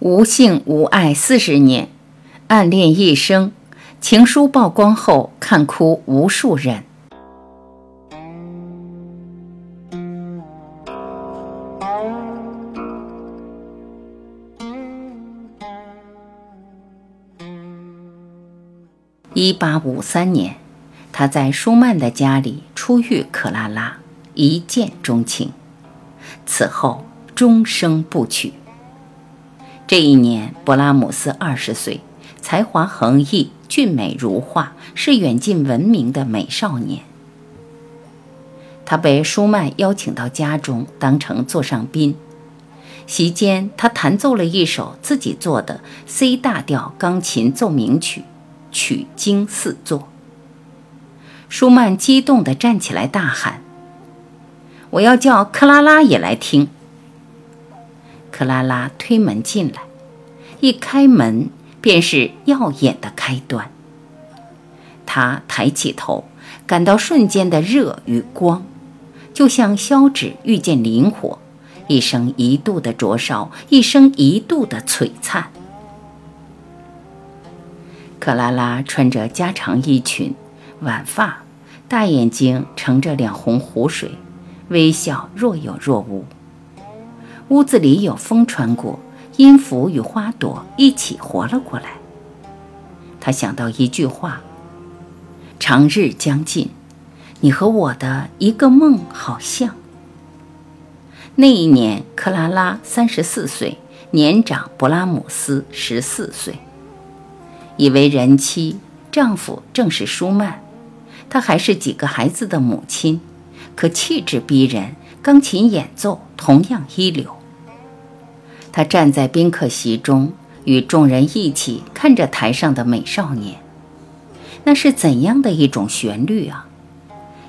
无性无爱四十年，暗恋一生，情书曝光后看哭无数人。一八五三年，他在舒曼的家里初遇克拉拉，一见钟情，此后终生不娶。这一年，勃拉姆斯二十岁，才华横溢，俊美如画，是远近闻名的美少年。他被舒曼邀请到家中，当成座上宾。席间，他弹奏了一首自己做的 C 大调钢琴奏鸣曲。曲惊四座，舒曼激动地站起来大喊：“我要叫克拉拉也来听。”克拉拉推门进来，一开门便是耀眼的开端。他抬起头，感到瞬间的热与光，就像烧纸遇见磷火，一生一度的灼烧，一生一度的璀璨。克拉拉穿着家常衣裙，晚发，大眼睛盛着两泓湖水，微笑若有若无。屋子里有风穿过，音符与花朵一起活了过来。他想到一句话：“长日将近，你和我的一个梦好像。”那一年，克拉拉三十四岁，年长勃拉姆斯十四岁。已为人妻，丈夫正是舒曼，她还是几个孩子的母亲，可气质逼人，钢琴演奏同样一流。他站在宾客席中，与众人一起看着台上的美少年，那是怎样的一种旋律啊！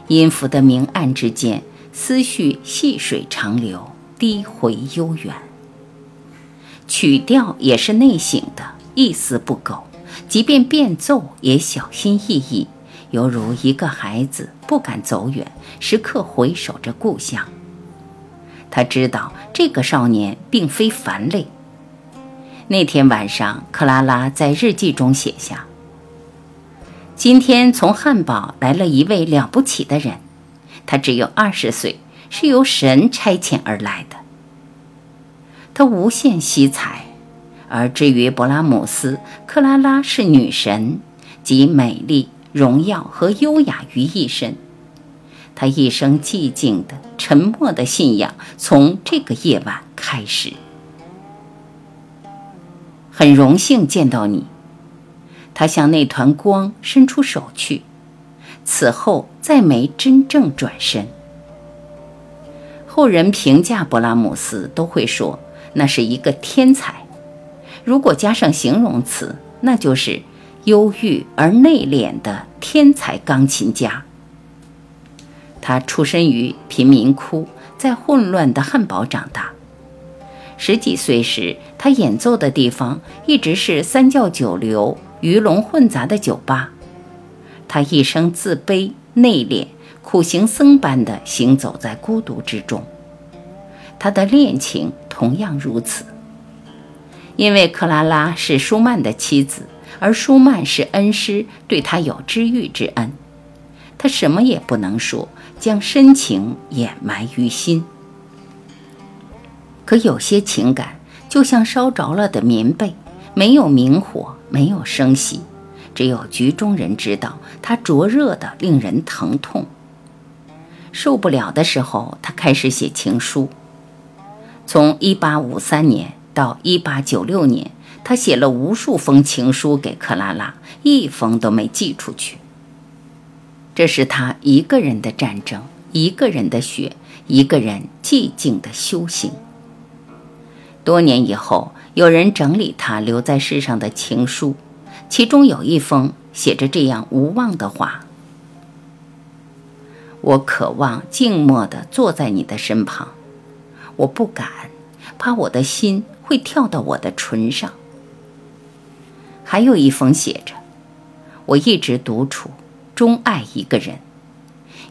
音符的明暗之间，思绪细水长流，低回悠远。曲调也是内省的，一丝不苟。即便变奏也小心翼翼，犹如一个孩子不敢走远，时刻回首着故乡。他知道这个少年并非凡类。那天晚上，克拉拉在日记中写下：“今天从汉堡来了一位了不起的人，他只有二十岁，是由神差遣而来的。他无限惜才。”而至于勃拉姆斯，克拉拉是女神，集美丽、荣耀和优雅于一身。他一生寂静的、沉默的信仰，从这个夜晚开始。很荣幸见到你。他向那团光伸出手去，此后再没真正转身。后人评价勃拉姆斯，都会说那是一个天才。如果加上形容词，那就是忧郁而内敛的天才钢琴家。他出身于贫民窟，在混乱的汉堡长大。十几岁时，他演奏的地方一直是三教九流、鱼龙混杂的酒吧。他一生自卑、内敛，苦行僧般的行走在孤独之中。他的恋情同样如此。因为克拉拉是舒曼的妻子，而舒曼是恩师，对他有知遇之恩，他什么也不能说，将深情掩埋于心。可有些情感就像烧着了的棉被，没有明火，没有声息，只有局中人知道，它灼热的令人疼痛。受不了的时候，他开始写情书。从1853年。到一八九六年，他写了无数封情书给克拉拉，一封都没寄出去。这是他一个人的战争，一个人的血，一个人寂静的修行。多年以后，有人整理他留在世上的情书，其中有一封写着这样无望的话：“我渴望静默地坐在你的身旁，我不敢，怕我的心。”会跳到我的唇上。还有一封写着：“我一直独处，钟爱一个人。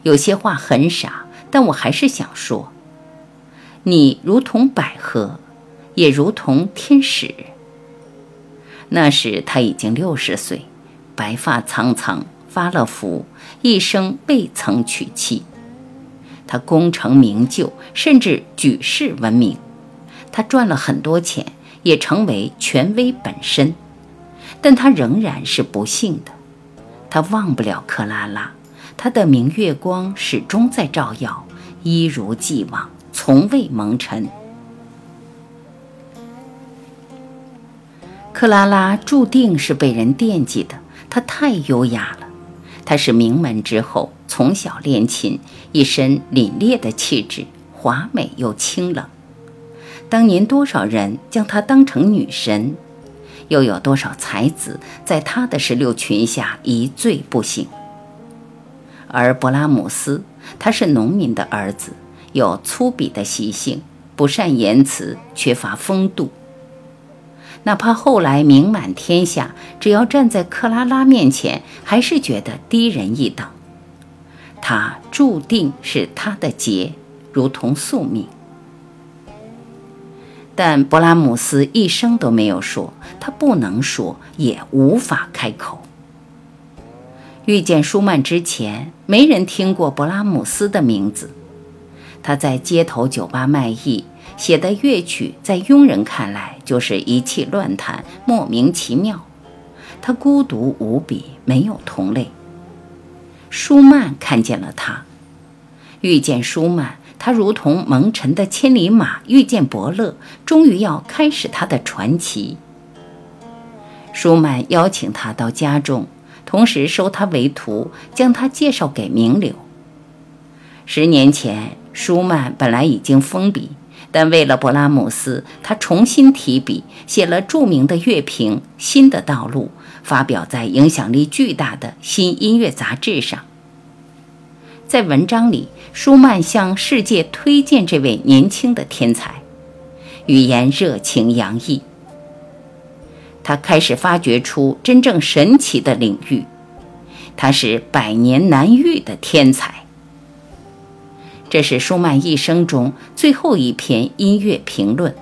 有些话很傻，但我还是想说。你如同百合，也如同天使。那时他已经六十岁，白发苍苍，发了福，一生未曾娶妻。他功成名就，甚至举世闻名。他赚了很多钱，也成为权威本身。但他仍然是不幸的。他忘不了克拉拉，他的明月光始终在照耀，一如既往，从未蒙尘。克拉拉注定是被人惦记的，她太优雅了。她是名门之后，从小练琴，一身凛冽的气质，华美又清冷。当年多少人将她当成女神，又有多少才子在他的石榴裙下一醉不醒？而勃拉姆斯，他是农民的儿子，有粗鄙的习性，不善言辞，缺乏风度。哪怕后来名满天下，只要站在克拉拉面前，还是觉得低人一等。他注定是他的劫，如同宿命。但勃拉姆斯一声都没有说，他不能说，也无法开口。遇见舒曼之前，没人听过勃拉姆斯的名字。他在街头酒吧卖艺。写的乐曲在庸人看来就是一气乱弹，莫名其妙。他孤独无比，没有同类。舒曼看见了他，遇见舒曼，他如同蒙尘的千里马遇见伯乐，终于要开始他的传奇。舒曼邀请他到家中，同时收他为徒，将他介绍给名流。十年前，舒曼本来已经封笔。但为了勃拉姆斯，他重新提笔写了著名的乐评《新的道路》，发表在影响力巨大的新音乐杂志上。在文章里，舒曼向世界推荐这位年轻的天才，语言热情洋溢。他开始发掘出真正神奇的领域，他是百年难遇的天才。这是舒曼一生中最后一篇音乐评论。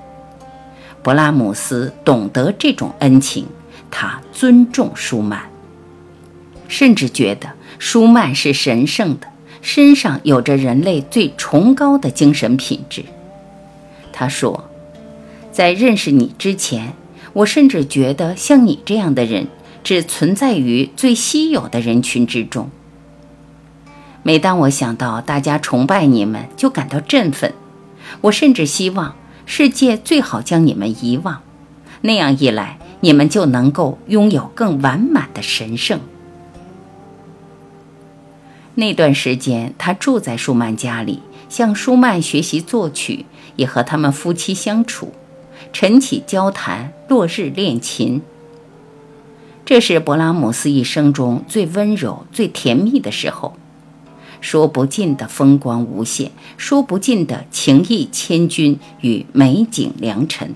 勃拉姆斯懂得这种恩情，他尊重舒曼，甚至觉得舒曼是神圣的，身上有着人类最崇高的精神品质。他说：“在认识你之前，我甚至觉得像你这样的人只存在于最稀有的人群之中。”每当我想到大家崇拜你们，就感到振奋。我甚至希望世界最好将你们遗忘，那样一来，你们就能够拥有更完满的神圣。那段时间，他住在舒曼家里，向舒曼学习作曲，也和他们夫妻相处，晨起交谈，落日练琴。这是勃拉姆斯一生中最温柔、最甜蜜的时候。说不尽的风光无限，说不尽的情意千钧与美景良辰。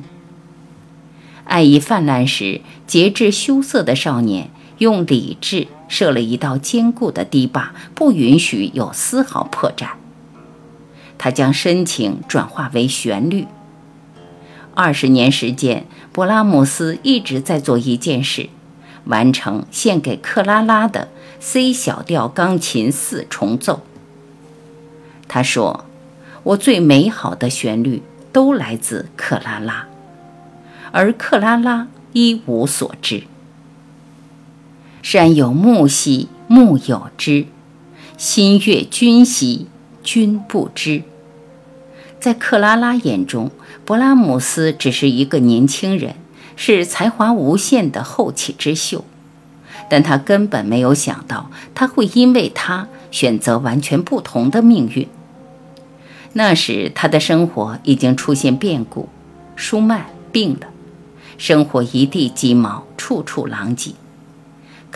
爱意泛滥时，节制羞涩的少年用理智设了一道坚固的堤坝，不允许有丝毫破绽。他将深情转化为旋律。二十年时间，勃拉姆斯一直在做一件事：完成献给克拉拉的。C 小调钢琴四重奏。他说：“我最美好的旋律都来自克拉拉，而克拉拉一无所知。山有木兮木有枝，心悦君兮君不知。”在克拉拉眼中，勃拉姆斯只是一个年轻人，是才华无限的后起之秀。但他根本没有想到，他会因为他选择完全不同的命运。那时，他的生活已经出现变故，舒曼病了，生活一地鸡毛，处处狼藉。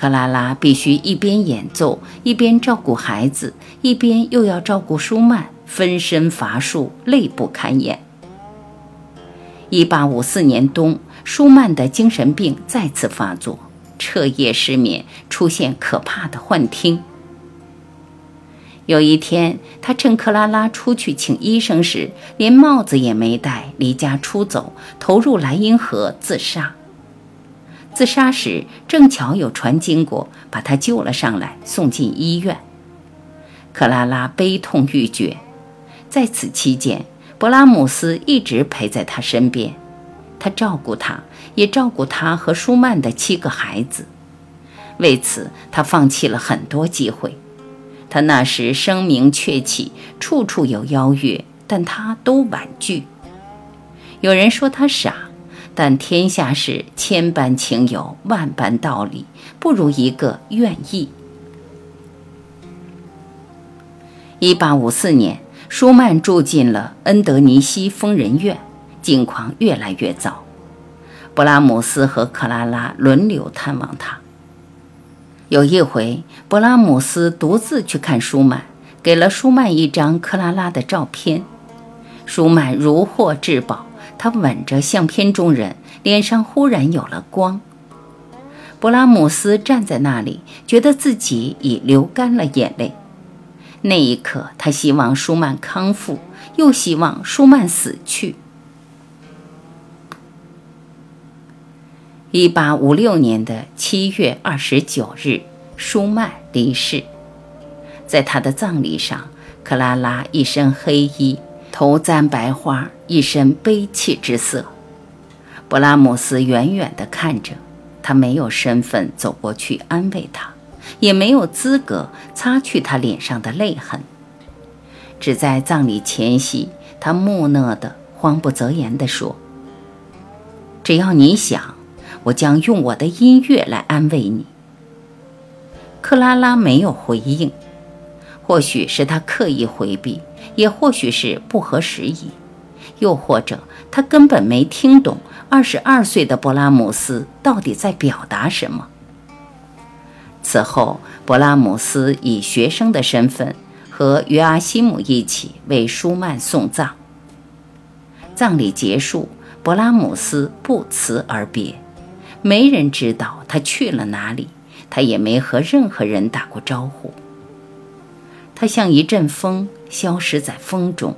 克拉拉必须一边演奏，一边照顾孩子，一边又要照顾舒曼，分身乏术，累不堪言。一八五四年冬，舒曼的精神病再次发作。彻夜失眠，出现可怕的幻听。有一天，他趁克拉拉出去请医生时，连帽子也没戴，离家出走，投入莱茵河自杀。自杀时，正巧有船经过，把他救了上来，送进医院。克拉拉悲痛欲绝，在此期间，勃拉姆斯一直陪在他身边，他照顾他，也照顾他和舒曼的七个孩子。为此，他放弃了很多机会。他那时声名鹊起，处处有邀约，但他都婉拒。有人说他傻，但天下事千般情由，万般道理，不如一个愿意。一八五四年，舒曼住进了恩德尼西疯人院，境况越来越糟。布拉姆斯和克拉拉轮流探望他。有一回，勃拉姆斯独自去看舒曼，给了舒曼一张克拉拉的照片。舒曼如获至宝，他吻着相片中人，脸上忽然有了光。勃拉姆斯站在那里，觉得自己已流干了眼泪。那一刻，他希望舒曼康复，又希望舒曼死去。一八五六年的七月二十九日，舒曼离世。在他的葬礼上，克拉拉一身黑衣，头簪白花，一身悲戚之色。勃拉姆斯远远地看着，他没有身份走过去安慰他，也没有资格擦去他脸上的泪痕。只在葬礼前夕，他木讷地、慌不择言地说：“只要你想。”我将用我的音乐来安慰你。克拉拉没有回应，或许是他刻意回避，也或许是不合时宜，又或者他根本没听懂二十二岁的勃拉姆斯到底在表达什么。此后，勃拉姆斯以学生的身份和约阿希姆一起为舒曼送葬。葬礼结束，勃拉姆斯不辞而别。没人知道他去了哪里，他也没和任何人打过招呼。他像一阵风，消失在风中。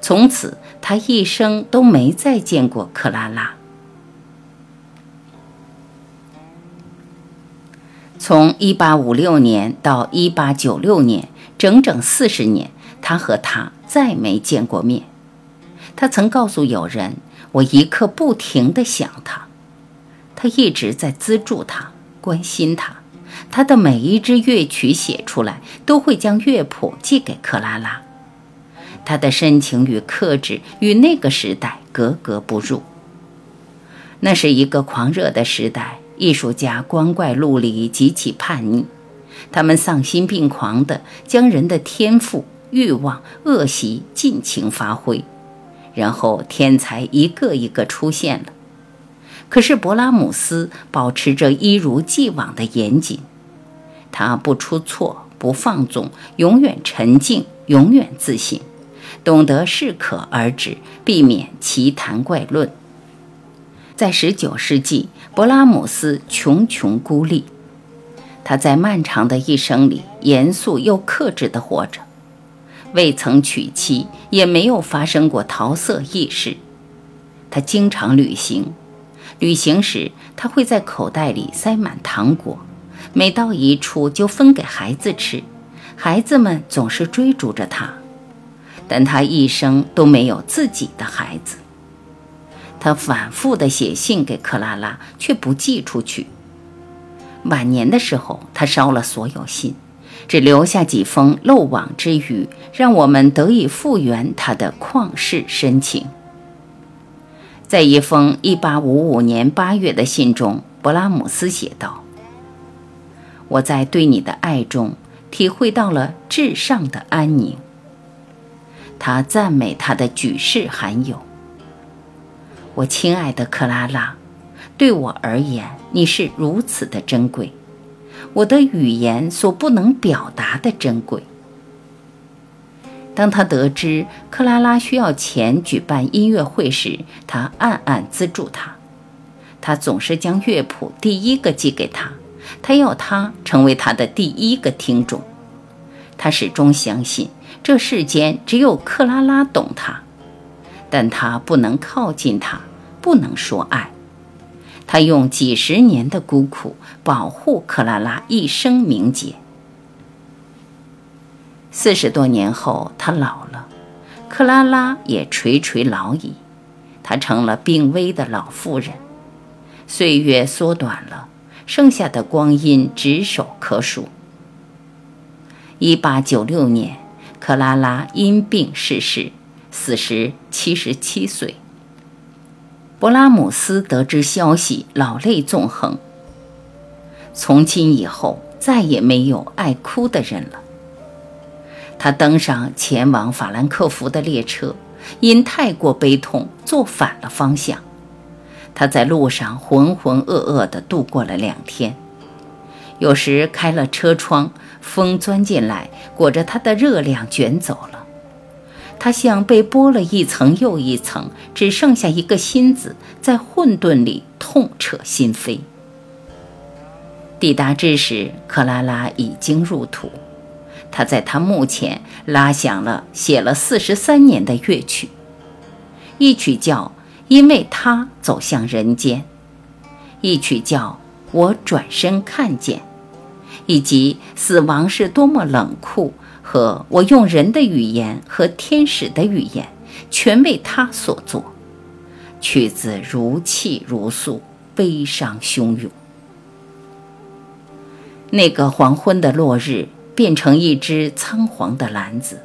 从此，他一生都没再见过克拉拉。从1856年到1896年，整整四十年，他和她再没见过面。他曾告诉友人：“我一刻不停地想他。”他一直在资助他，关心他。他的每一支乐曲写出来，都会将乐谱寄给克拉拉。他的深情与克制与那个时代格格不入。那是一个狂热的时代，艺术家光怪陆离，极其叛逆。他们丧心病狂地将人的天赋、欲望、恶习尽情发挥，然后天才一个一个出现了。可是勃拉姆斯保持着一如既往的严谨，他不出错，不放纵，永远沉静，永远自信，懂得适可而止，避免奇谈怪论。在19世纪，勃拉姆斯穷穷孤立，他在漫长的一生里严肃又克制地活着，未曾娶妻，也没有发生过桃色轶事。他经常旅行。旅行时，他会在口袋里塞满糖果，每到一处就分给孩子吃。孩子们总是追逐着他，但他一生都没有自己的孩子。他反复地写信给克拉拉，却不寄出去。晚年的时候，他烧了所有信，只留下几封漏网之鱼，让我们得以复原他的旷世深情。在一封1855年8月的信中，勃拉姆斯写道：“我在对你的爱中体会到了至上的安宁。”他赞美他的举世罕有。我亲爱的克拉拉，对我而言，你是如此的珍贵，我的语言所不能表达的珍贵。当他得知克拉拉需要钱举办音乐会时，他暗暗资助她。他总是将乐谱第一个寄给她，他要她成为他的第一个听众。他始终相信这世间只有克拉拉懂他，但他不能靠近他，不能说爱。他用几十年的孤苦保护克拉拉一生名节。四十多年后，他老了，克拉拉也垂垂老矣，她成了病危的老妇人。岁月缩短了，剩下的光阴指手可数。一八九六年，克拉拉因病逝世，死时七十七岁。勃拉姆斯得知消息，老泪纵横。从今以后，再也没有爱哭的人了。他登上前往法兰克福的列车，因太过悲痛，坐反了方向。他在路上浑浑噩噩地度过了两天。有时开了车窗，风钻进来，裹着他的热量卷走了。他像被剥了一层又一层，只剩下一个心子，在混沌里痛彻心扉。抵达之时，克拉拉已经入土。他在他墓前拉响了写了四十三年的乐曲，一曲叫《因为他走向人间》，一曲叫《我转身看见》，以及死亡是多么冷酷。和我用人的语言和天使的语言，全为他所作。曲子如泣如诉，悲伤汹涌。那个黄昏的落日变成一只苍黄的篮子，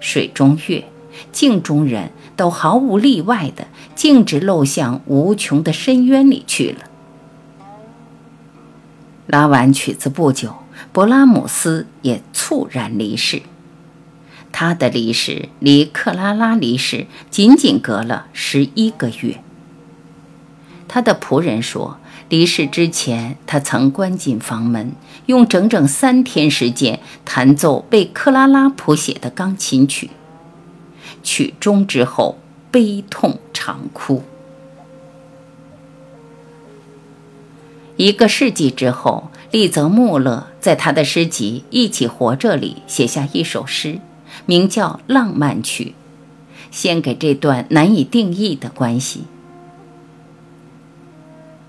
水中月、镜中人都毫无例外的径直漏向无穷的深渊里去了。拉完曲子不久。勃拉姆斯也猝然离世。他的离世离克拉拉离世仅仅隔了十一个月。他的仆人说，离世之前，他曾关进房门，用整整三天时间弹奏为克拉拉谱写的钢琴曲。曲终之后，悲痛长哭。一个世纪之后。利泽穆勒在他的诗集《一起活着》里写下一首诗，名叫《浪漫曲》，献给这段难以定义的关系。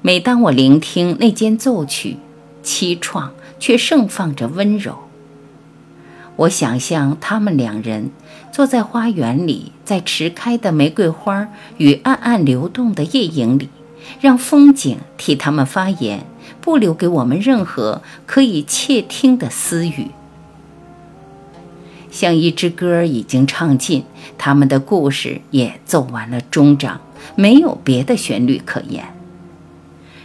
每当我聆听那间奏曲，凄怆却盛放着温柔。我想象他们两人坐在花园里，在迟开的玫瑰花与暗暗流动的夜影里，让风景替他们发言。不留给我们任何可以窃听的私语，像一支歌已经唱尽，他们的故事也奏完了终章，没有别的旋律可言。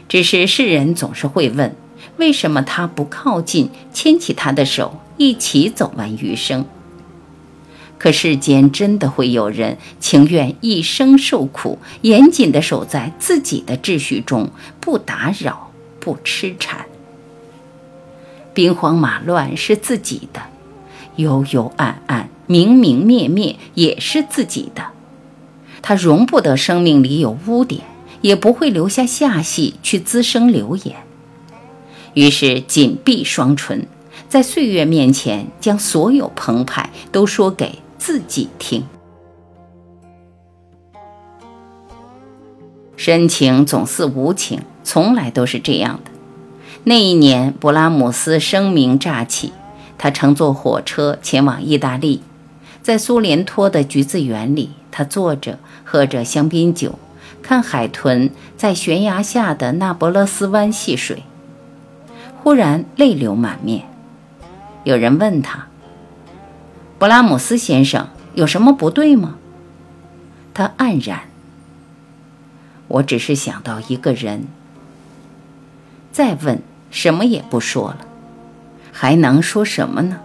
只是世人总是会问：为什么他不靠近，牵起他的手，一起走完余生？可世间真的会有人情愿一生受苦，严谨地守在自己的秩序中，不打扰？不痴缠，兵荒马乱是自己的，幽幽暗暗、明明灭灭也是自己的。他容不得生命里有污点，也不会留下下戏去滋生流言。于是紧闭双唇，在岁月面前，将所有澎湃都说给自己听。深情总似无情。从来都是这样的。那一年，勃拉姆斯声名乍起，他乘坐火车前往意大利，在苏联托的橘子园里，他坐着喝着香槟酒，看海豚在悬崖下的那不勒斯湾戏水，忽然泪流满面。有人问他：“勃拉姆斯先生有什么不对吗？”他黯然：“我只是想到一个人。”再问，什么也不说了，还能说什么呢？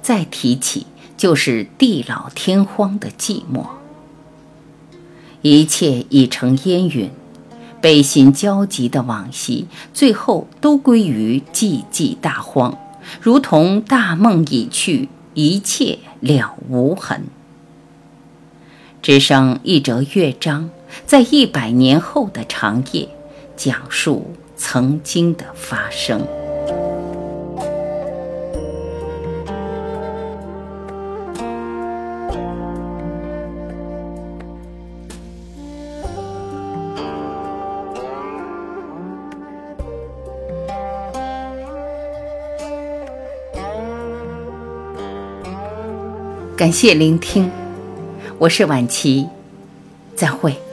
再提起，就是地老天荒的寂寞。一切已成烟云，悲心焦急的往昔，最后都归于寂寂大荒，如同大梦已去，一切了无痕。只剩一折乐章，在一百年后的长夜，讲述。曾经的发生。感谢聆听，我是晚琪，再会。